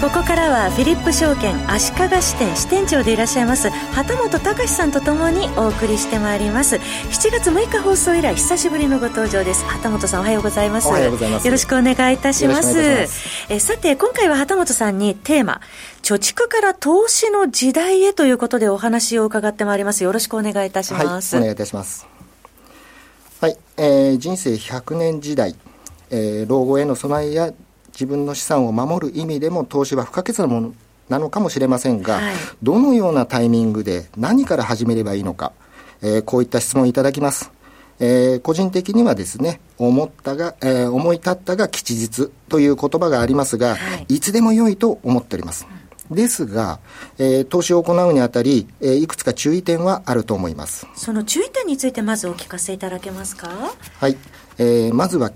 ここからはフィリップ証券足利支店支店長でいらっしゃいます旗本隆さんとともにお送りしてまいります。7月6日放送以来久しぶりのご登場です。旗本さんおはようございます。おはようございます。よろしくお願いいたします。えさて今回は旗本さんにテーマ貯蓄から投資の時代へということでお話を伺ってまいります。よろしくお願いいたします、はい、お願いいたします。はい、えー、人生100年時代、えー、老後への備えや自分の資産を守る意味でも投資は不可欠なものなのかもしれませんが、はいどのようなタイミングで何から始めればいいのか、えーこういった質問いただきます。えー個人的にはですね、思ったが、えー思い立ったが吉日という言葉がありますが、はいい、つでも良いと思っております。ですが、えー投資を行うにあたり、えーいくつか注意点はあると思います。その注意点についてまずお聞かせいただけますか？はい、えーまずは、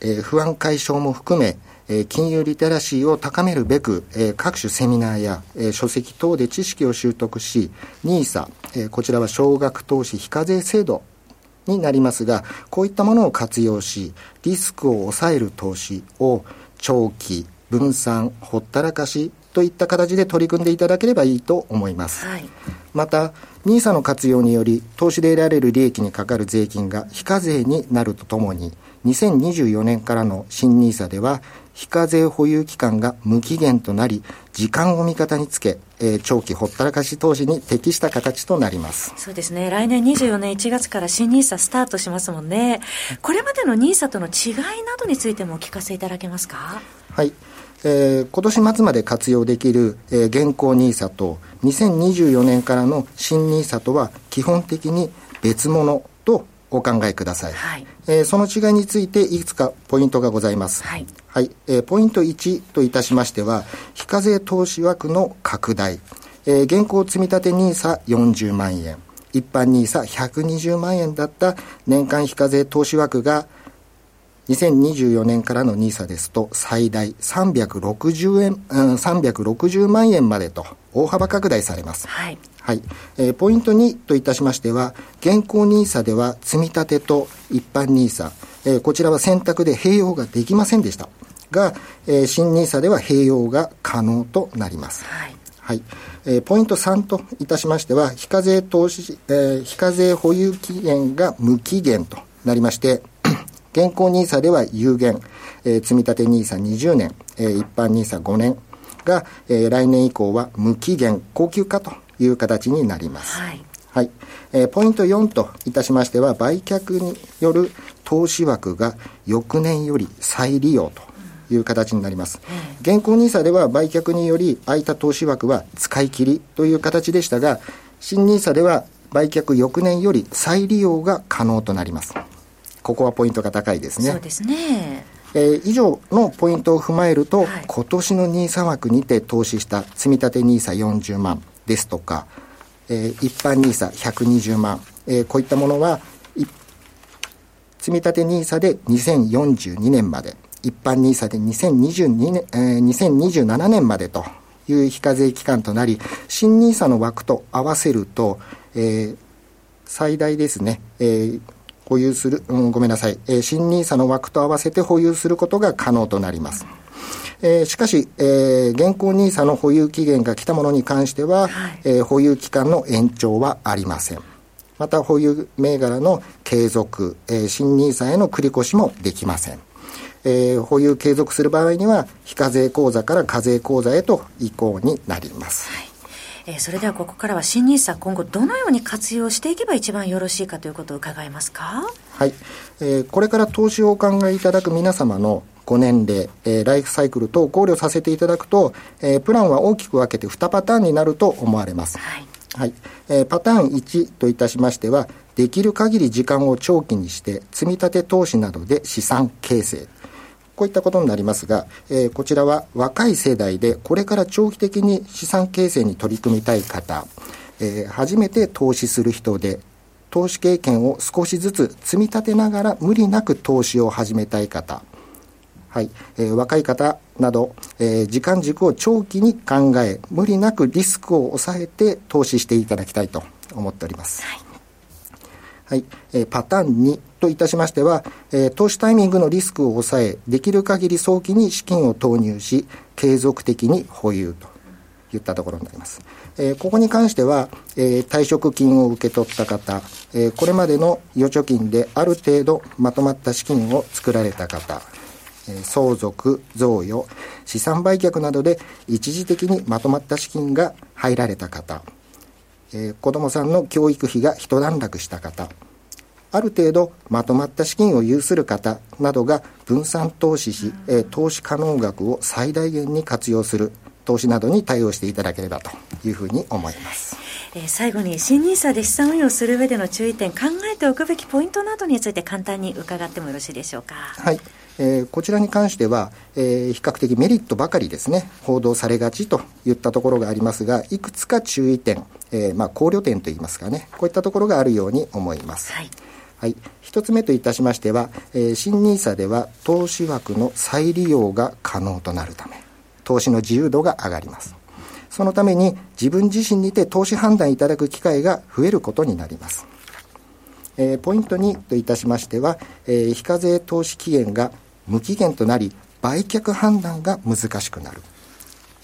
えー不安解消も含め、えー金融リテラシーを高めるべく、えー各種セミナーや、えー書籍等で知識を習得し NISA、えーこちらは少額投資非課税制度になりますがこういったものを活用しリスクを抑える投資を長期分散ほったらかしといった形で取り組んでいただければいいと思います、はい。また NISA の活用により投資で得られる利益にかかる税金が非課税になるとともに2024年からの新 NISA では非課税保有期間が無期限となり時間を味方につけ、えー長期ほったらかし投資に適した形となります。そうですね。来年24年1月から新ニーサスタートしますもんね。これまでのニーサとの違いなどについてもお聞かせいただけますか？はい、えー今年末まで活用できる、えー現行 NISA と2024年からの新 NISA とは基本的に別物とお考えください、はい。えーその違いについていくつかポイントがございます。はいはい、えーポイント1といたしましては非課税投資枠の拡大、えー現行積立 NISA40 万円一般 NISA120 万円だった年間非課税投資枠が2024年からの NISA ですと最大360円、うん、360万円までと大幅拡大されます。はいはい。えーポイント2といたしましては、現行 NISA では積み立てと一般 NISA、えーこちらは選択で併用ができませんでした。が、えー新 NISA では併用が可能となります。はいはい。えーポイント3といたしましては、非課税投資、えー非課税保有期限が無期限となりまして、現行 NISA では有限、えー積立 NISA20 年、えー一般 NISA5 年が、えー来年以降は無期限高級化という形になります。はいはい。えーポイント4といたしましては、売却による投資枠が翌年より再利用という形になります。現行 NISA では売却により空いた投資枠は使い切りという形でしたが、新 NISA では売却翌年より再利用が可能となります。ここはポイントが高いですね。そうですねえー以上のポイントを踏まえると、はい今年の NISA 枠にて投資した積立 NISA40 万ですとか、えー一般 NISA120 万、えーこういったものはい積立 NISA で2042年まで一般 NISA で2022年、えー2027年までという非課税期間となり新 NISA の枠と合わせると、えー最大ですね、えー保有する、うん、ごめんなさい、えー新 NISA の枠と合わせて保有することが可能となります。えーしかし、えー現行 NISA の保有期限が来たものに関しては、はいえー保有期間の延長はありません。また、保有銘柄の継続、えー新 NISA への繰り越しもできません。えー保有継続する場合には、非課税口座から課税口座へと移行になります。えーそれではここからは新ニーサ今後どのように活用していけば一番よろしいかということを伺えますか？はい、えーこれから投資をお考えいただく皆様のご年齢、えーライフサイクル等を考慮させていただくと、えープランは大きく分けて2パターンになると思われます。はいはいえーパターン1といたしましては、できる限り時間を長期にして、積み立て投資などで資産形成。こういったことになりますが、えーこちらは若い世代でこれから長期的に資産形成に取り組みたい方、えー初めて投資する人で、投資経験を少しずつ積み立てながら無理なく投資を始めたい方、はい、えー、若い方など、えー、時間軸を長期に考え、無理なくリスクを抑えて投資していただきたいと思っております。はいはい、えー、パターン2といたしましては、えー、投資タイミングのリスクを抑え、できる限り早期に資金を投入し、継続的に保有といったところになります。えー、ここに関しては、えー、退職金を受け取った方、えー、これまでの預貯金である程度まとまった資金を作られた方、え、相続、贈与、資産売却などで一時的にまとまった資金が入られた方、えー、子供さんの教育費が一段落した方、ある程度まとまった資金を有する方などが分散投資し、えー、投資可能額を最大限に活用する投資などに対応していただければというふうに思います。えー、最後に新ニーサで資産運用する上での注意点、考えておくべきポイントなどについて簡単に伺ってもよろしいでしょうか。はい。えー、こちらに関しては、えー、比較的メリットばかりですね、報道されがちといったところがありますが、いくつか注意点、えー、まあ、考慮点といいますかね、こういったところがあるように思います。はい。はい。一つ目といたしましては、えー、新 NISA では投資枠の再利用が可能となるため、投資の自由度が上がります。そのために自分自身にて投資判断いただく機会が増えることになります。えー、ポイント2といたしましては、えー、非課税投資期限が無期限となり、売却判断が難しくなる。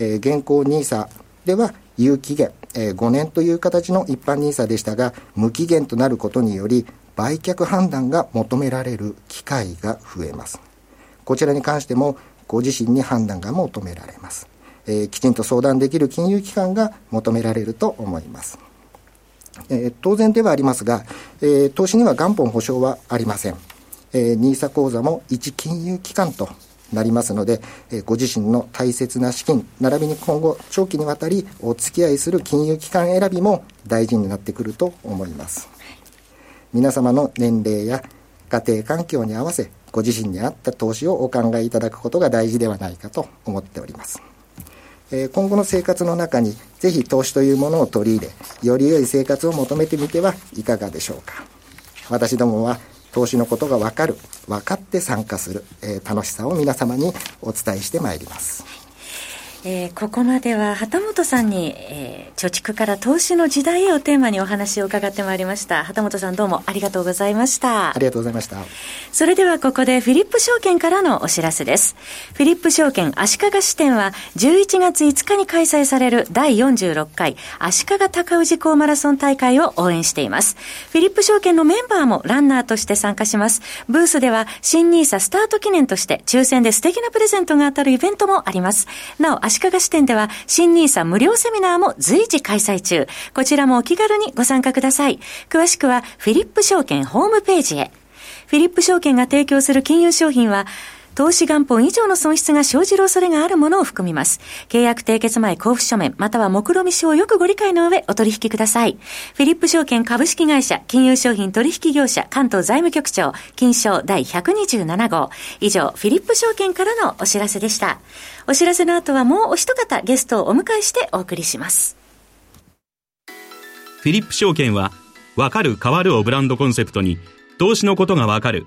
えー、現行 NISA では有期限、え、5年という形の一般 NISA でしたが、無期限となることにより、売却判断が求められる機会が増えます。こちらに関しても、ご自身に判断が求められます。えー、きちんと相談できる金融機関が求められると思います。えー、当然ではありますが、えー、投資には元本保証はありません。えー、NISA 口座も一金融機関となりますので、えー、ご自身の大切な資金、並びに今後長期にわたりお付き合いする金融機関選びも大事になってくると思います。皆様の年齢や家庭環境に合わせ、ご自身に合った投資をお考えいただくことが大事ではないかと思っております。え今後の生活の中にぜひ投資というものを取り入れ、より良い生活を求めてみてはいかがでしょうか。私どもは投資のことがわかる、分かって参加する、え、楽しさを皆様にお伝えしてまいります。えー、ここまでは旗本さんに、えー、貯蓄から投資の時代へをテーマにお話を伺ってまいりました。旗本さんどうもありがとうございました。ありがとうございました。それではここでフィリップ証券からのお知らせです。フィリップ証券足利支店は11月5日に開催される第46回足利高氏港マラソン大会を応援しています。フィリップ証券のメンバーもランナーとして参加します。ブースでは新ニーサスタート記念として抽選で素敵なプレゼントが当たるイベントもあります。なお足利支店では、新 nisa 無料セミナーも随時開催中。こちらもお気軽にご参加ください。詳しくは、フィリップ証券ホームページへ。フィリップ証券が提供する金融商品は、投資元本以上の損失が生じる恐れがあるものを含みます。契約締結前交付書面、または目論見書をよくご理解の上、お取引ください。フィリップ証券株式会社、金融商品取引業者、関東財務局長、金賞第127号。以上、フィリップ証券からのお知らせでした。お知らせの後はもうお一方ゲストをお迎えしてお送りします。フィリップ証券は、わかる変わるをブランドコンセプトに、投資のことがわかる、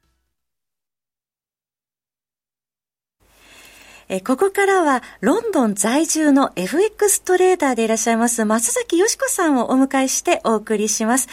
えここからは、ロンドン在住の FX トレーダーでいらっしゃいます、松崎よしこさんをお迎えしてお送りします。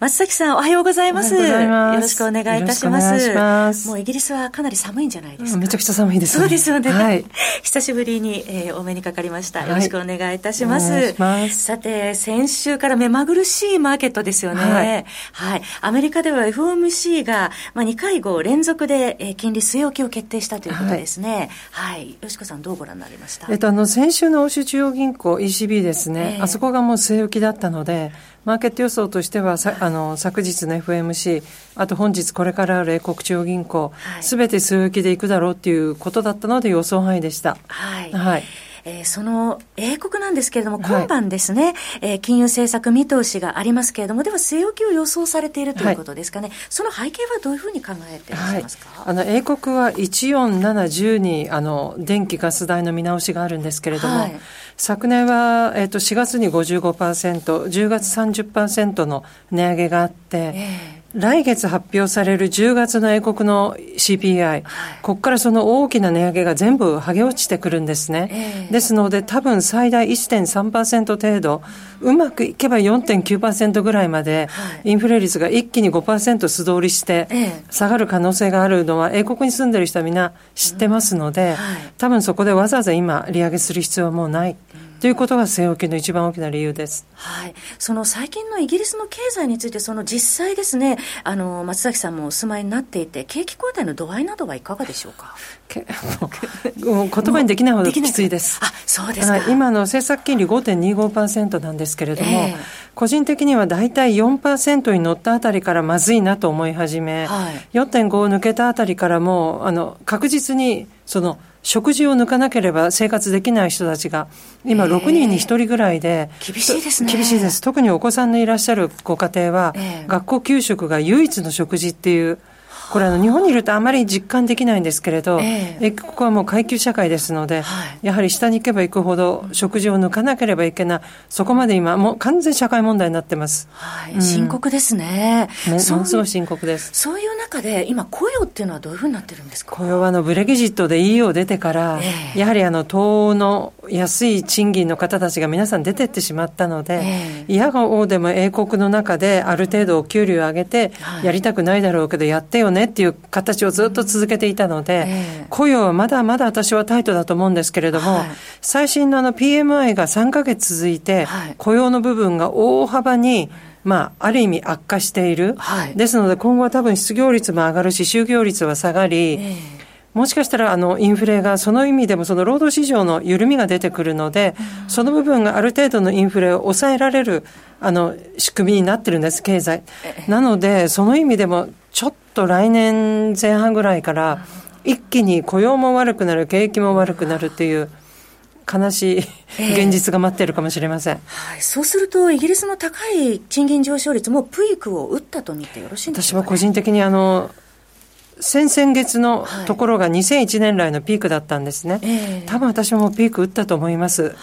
松崎さん、おはようございます。よろしくお願いいたします。ますもうイギリスはかなり寒いんじゃないですか。めちゃくちゃ寒いです、ね、そうですよね。はい。久しぶりに、えー、お目にかかりました。よろしくお願いいたします。はい、ますさて、先週から目まぐるしいマーケットですよね。はい。はい、アメリカでは FOMC が、まあ、2回後連続で、えー、金利据え置きを決定したということですね。はい。はい、吉子さん、どうご覧になりました？えっと、あの、先週の欧州中央銀行 ECB ですね、えー、あそこがもう据え置きだったので、マーケット予想としては、さあの昨日の FMC、あと本日これからある英国中央銀行、す、べ、て数域でいくだろうということだったので予想範囲でした。はい。はいえー、その英国なんですけれども、今晩ですね、はい、えー、金融政策見通しがありますけれども、では据え置きを予想されているということですかね、はい、その背景はどういうふうに考えていらっしゃいますか、はい、あの英国は14710にあの電気・ガス代の見直しがあるんですけれども、昨年は、えー、と4月に55%、10月30%の値上げがあって、えー来月発表される10月の英国の CPI、はい、ここからその大きな値上げが全部剥げ落ちてくるんですね。えー、ですので、多分最大1.3%程度、うまくいけば4.9%ぐらいまで、インフレ率が一気に5%素通りして、下がる可能性があるのは、英国に住んでる人はみんな知ってますので、多分そこでわざわざ今、利上げする必要はもうない。ということが据え置きの一番大きな理由です。はい。その最近のイギリスの経済について、その実際ですね、あの、松崎さんもお住まいになっていて、景気後退の度合いなどはいかがでしょうか？もう言葉にできないほどきついです。あ、そうですか。今の政策金利5.25%なんですけれども、えー、個人的には大体4%に乗ったあたりからまずいなと思い始め、はい、4.5を抜けたあたりからもう、あの、確実に、その、食事を抜かなければ生活できない人たちが、今6人に1人ぐらいで、厳しいですね。厳しいです。特にお子さんのいらっしゃるご家庭は、学校給食が唯一の食事っていう、これあの日本にいるとあまり実感できないんですけれど、えー、ここはもう階級社会ですので、はい、やはり下に行けば行くほど食事を抜かなければいけない、そこまで今、もう完全社会問題になってます。はい、うん、深刻ですね。ものすごい深刻です。そういう中で、今、雇用っていうのはどういうふうになってるんですか？雇用はあのブレギジットで EU 出てから、えー、やはりあの東欧の安い賃金の方たちが皆さん出てってしまったので、えー、嫌が王でも英国の中である程度お給料を上げて、やりたくないだろうけど、やってよねっていう形をずっと続けていたので、えー、雇用はまだまだ私はタイトだと思うんですけれども、はい、最新のあの PMI が3か月続いて、はい、雇用の部分が大幅に、まあ、ある意味悪化している。はい、ですので、今後は多分失業率も上がるし、就業率は下がり、えーもしかしたらあのインフレがその意味でもその労働市場の緩みが出てくるので、その部分がある程度のインフレを抑えられるあの仕組みになってるんです、経済。なので、その意味でもちょっと来年前半ぐらいから一気に雇用も悪くなる、景気も悪くなるっていう。悲しい現実が待っているかもしれません、えー、はい、そうすると、イギリスの高い賃金上昇率もピークを打ったと見てよろしいんでしょうか、ね、私は個人的にあの先々月のところが2001年来のピークだったんですね、はい多分私もピーク打ったと思います。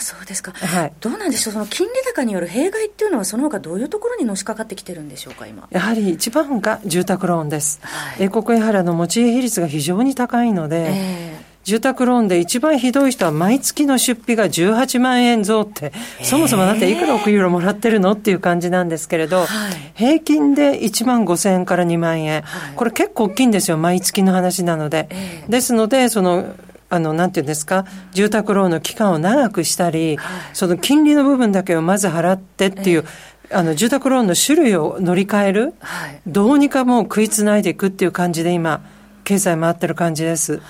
はあ、そうですか、はい、どうなんでしょう、その金利高による弊害っていうのは、その他どういうところにのしかかってきてるんでしょうか、今。やはり一番が住宅ローンです、はい、英国やはりあの持ち家比率が非常に高いので、えー住宅ローンで一番ひどい人は毎月の出費が18万円増って、そもそもだっていくら億ユーロもらってるのっていう感じなんですけれど、はい、平均で1万5千円から2万円、はい、これ結構大きいんですよ、毎月の話なので。ですので、その、あの、なんていうんですか、住宅ローンの期間を長くしたり、はい、その金利の部分だけをまず払ってっていう、あの、住宅ローンの種類を乗り換える、どうにかもう食いつないでいくっていう感じで今、経済回ってる感じです。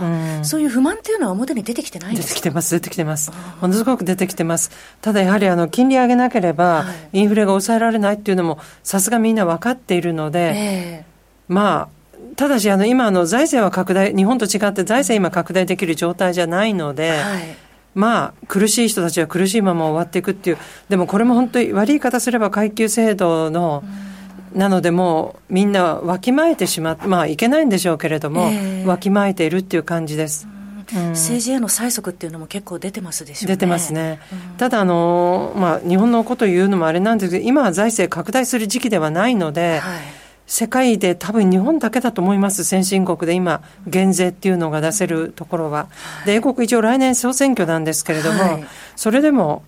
うん、そういう不満っていうのは表に出てきてないんです出てきてます、出てきてます。ものすごく出てきてます。ただやはりあの金利上げなければ、インフレが抑えられないっていうのも、さすがみんな分かっているので、えー、まあ、ただしあの今の財政は拡大、日本と違って財政今拡大できる状態じゃないので、はい。まあ、苦しい人たちは苦しいまま終わっていくっていう、でもこれも本当に悪い言い方すれば階級制度の、うん。なのでもうみんなわきまえてしまって、まあいけないんでしょうけれども、えー、わきまえているっていう感じです。うん、政治への催促っていうのも結構出てますでしょうね。出てますね。うん、ただあの、まあ、日本のことを言うのもあれなんですけど、今は財政拡大する時期ではないので、はい、世界で多分日本だけだと思います、先進国で今、減税っていうのが出せるところは。で、英国一応来年総選挙なんですけれども、はい、それでも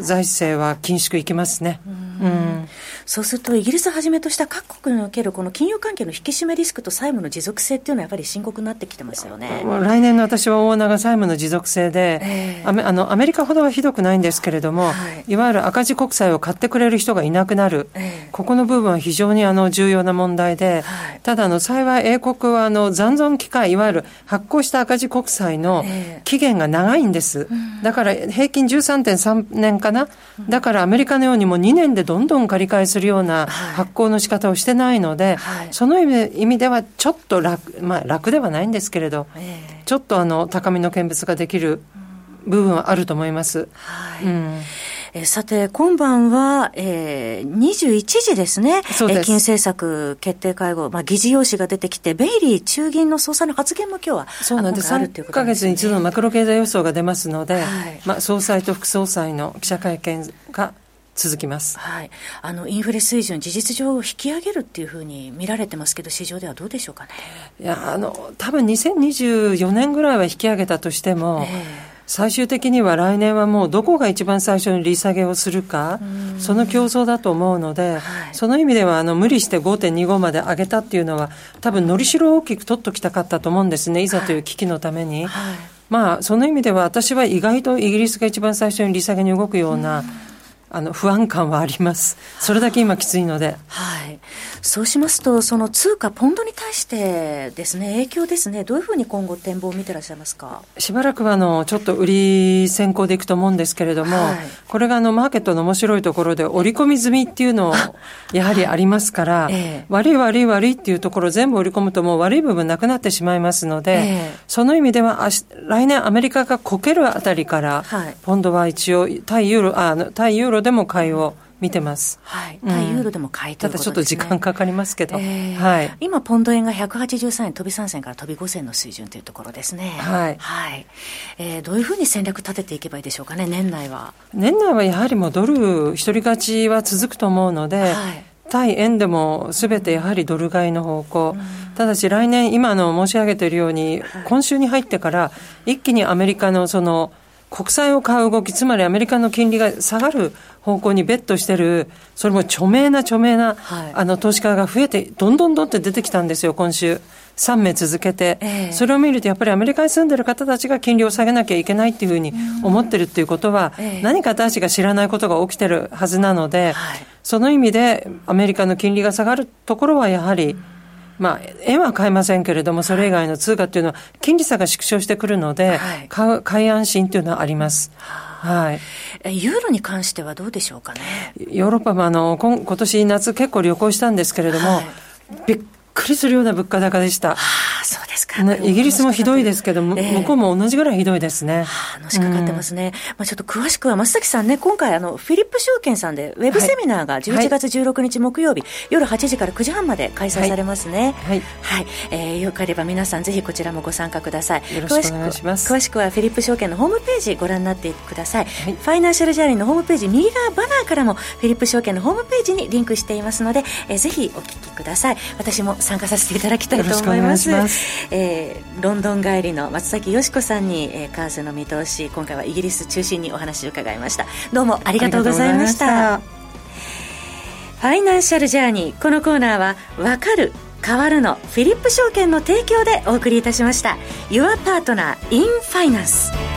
財政は緊縮いきますね。うんそうすると、イギリスをはじめとした各国におけるこの金融関係の引き締めリスクと債務の持続性っていうのは、やっぱり深刻になってきてますよね。来年の私は大長債務の持続性で、えー、アメあのアメリカほどはひどくないんですけれども、はい、いわゆる赤字国債を買ってくれる人がいなくなる、えー、ここの部分は非常にあの重要な問題で、はい、ただあの、幸い英国はあの残存期間、いわゆる発行した赤字国債の期限が長いんです。えー、だから平均13.3年かな、だからアメリカのようにも2年でどんどん借り換えするような発行の仕方をしてないので、はい、その意味意味ではちょっと楽、まあ楽ではないんですけれど、えー、ちょっとあの高みの見物ができる部分はあると思います。はい、うんえさて、今晩は、えー、21時ですね。そうです。金政策決定会合、まあ、議事要旨が出てきて、ベイリー中銀の総裁の発言も今日はそうなんです。3か月に一度のマクロ経済予想が出ますので、はい、まあ、総裁と副総裁の記者会見が続きます、はい、あのインフレ水準、事実上引き上げるっていうふうに見られてますけど、市場ではどうでしょうかね？いやあの多分2024年ぐらいは引き上げたとしても、えー最終的には来年はもうどこが一番最初に利下げをするか、その競争だと思うので、はい、その意味ではあの無理して5.25まで上げたっていうのは、多分のりしろを大きく取っときたかったと思うんですね、いざという危機のために。はい、まあ、その意味では私は意外とイギリスが一番最初に利下げに動くような、あの不安感はあります、それだけ今、きついので。はい、そうしますと、その通貨、ポンドに対してですね、影響ですね、どういうふうに今後、展望を見てらっしゃいますか？しばらくはあのちょっと売り先行でいくと思うんですけれども、はい、これがあのマーケットの面白いところで、織り込み済みっていうのやはりありますから、ええ、悪い悪い悪いっていうところ、全部織り込むと、もう悪い部分なくなってしまいますので、え、その意味では、来年、アメリカがこけるあたりから、はい、ポンドは一応、対ユーロあ対ユーロでも買いを見てます。はい。対ユーロでも買いということですね。ただちょっと時間かかりますけど。えー、はい。今、ポンド円が183円飛び3銭から飛び5銭の水準というところですね。はい。はい。えー、どういうふうに戦略立てていけばいいでしょうかね、年内は。年内はやはりもうドル一人勝ちは続くと思うので、はい。対円でもすべてやはりドル買いの方向、ただし来年、今の申し上げているように、今週に入ってから一気にアメリカのその国債を買う動き、つまりアメリカの金利が下がる方向にベットしてる、それも著名な著名な、はい、あの投資家が増えて、どんどんどんって出てきたんですよ、今週。3名続けて、えー、それを見ると、やっぱりアメリカに住んでる方たちが金利を下げなきゃいけないっていうふうに思ってるっていうことは、えー、何か私たちが知らないことが起きてるはずなので、はい、その意味で、アメリカの金利が下がるところはやはり、うんまあ、円は買えませんけれども、それ以外の通貨っていうのは、金利差が縮小してくるので、はい、買う、買い安心っていうのはあります。はい。ユーロに関してはどうでしょうかね？ヨーロッパもあの、今今年夏結構旅行したんですけれども、はい、びっくりするような物価高でした。ああ、そうか。ね、イギリスもひどいですけど、も、えー、向こうも同じぐらいひどいですね。はあ、のしかかってますね。うん、まあちょっと詳しくは、松崎さんね、今回あの、フィリップ証券さんで、ウェブセミナーが11月16日木曜日、はい、夜8時から9時半まで開催されますね。はい。はい。えー、よければ皆さんぜひこちらもご参加ください。よろしくお願いします。詳しくはフィリップ証券のホームページご覧になってください。はい、ファイナンシャルジャーニーのホームページ、右側バナーからも、フィリップ証券のホームページにリンクしていますので、えー、ぜひお聞きください。私も参加させていただきたいと思います。ますえー、えロンドン帰りの松崎よし子さんに、えー、為替の見通し今回はイギリス中心にお話を伺いました。どうもありがとうございました。ファイナンシャルジャーニーこのコーナーは「わかる変わるのフィリップ証券の提供でお送りいたしました。Your Partner in Finance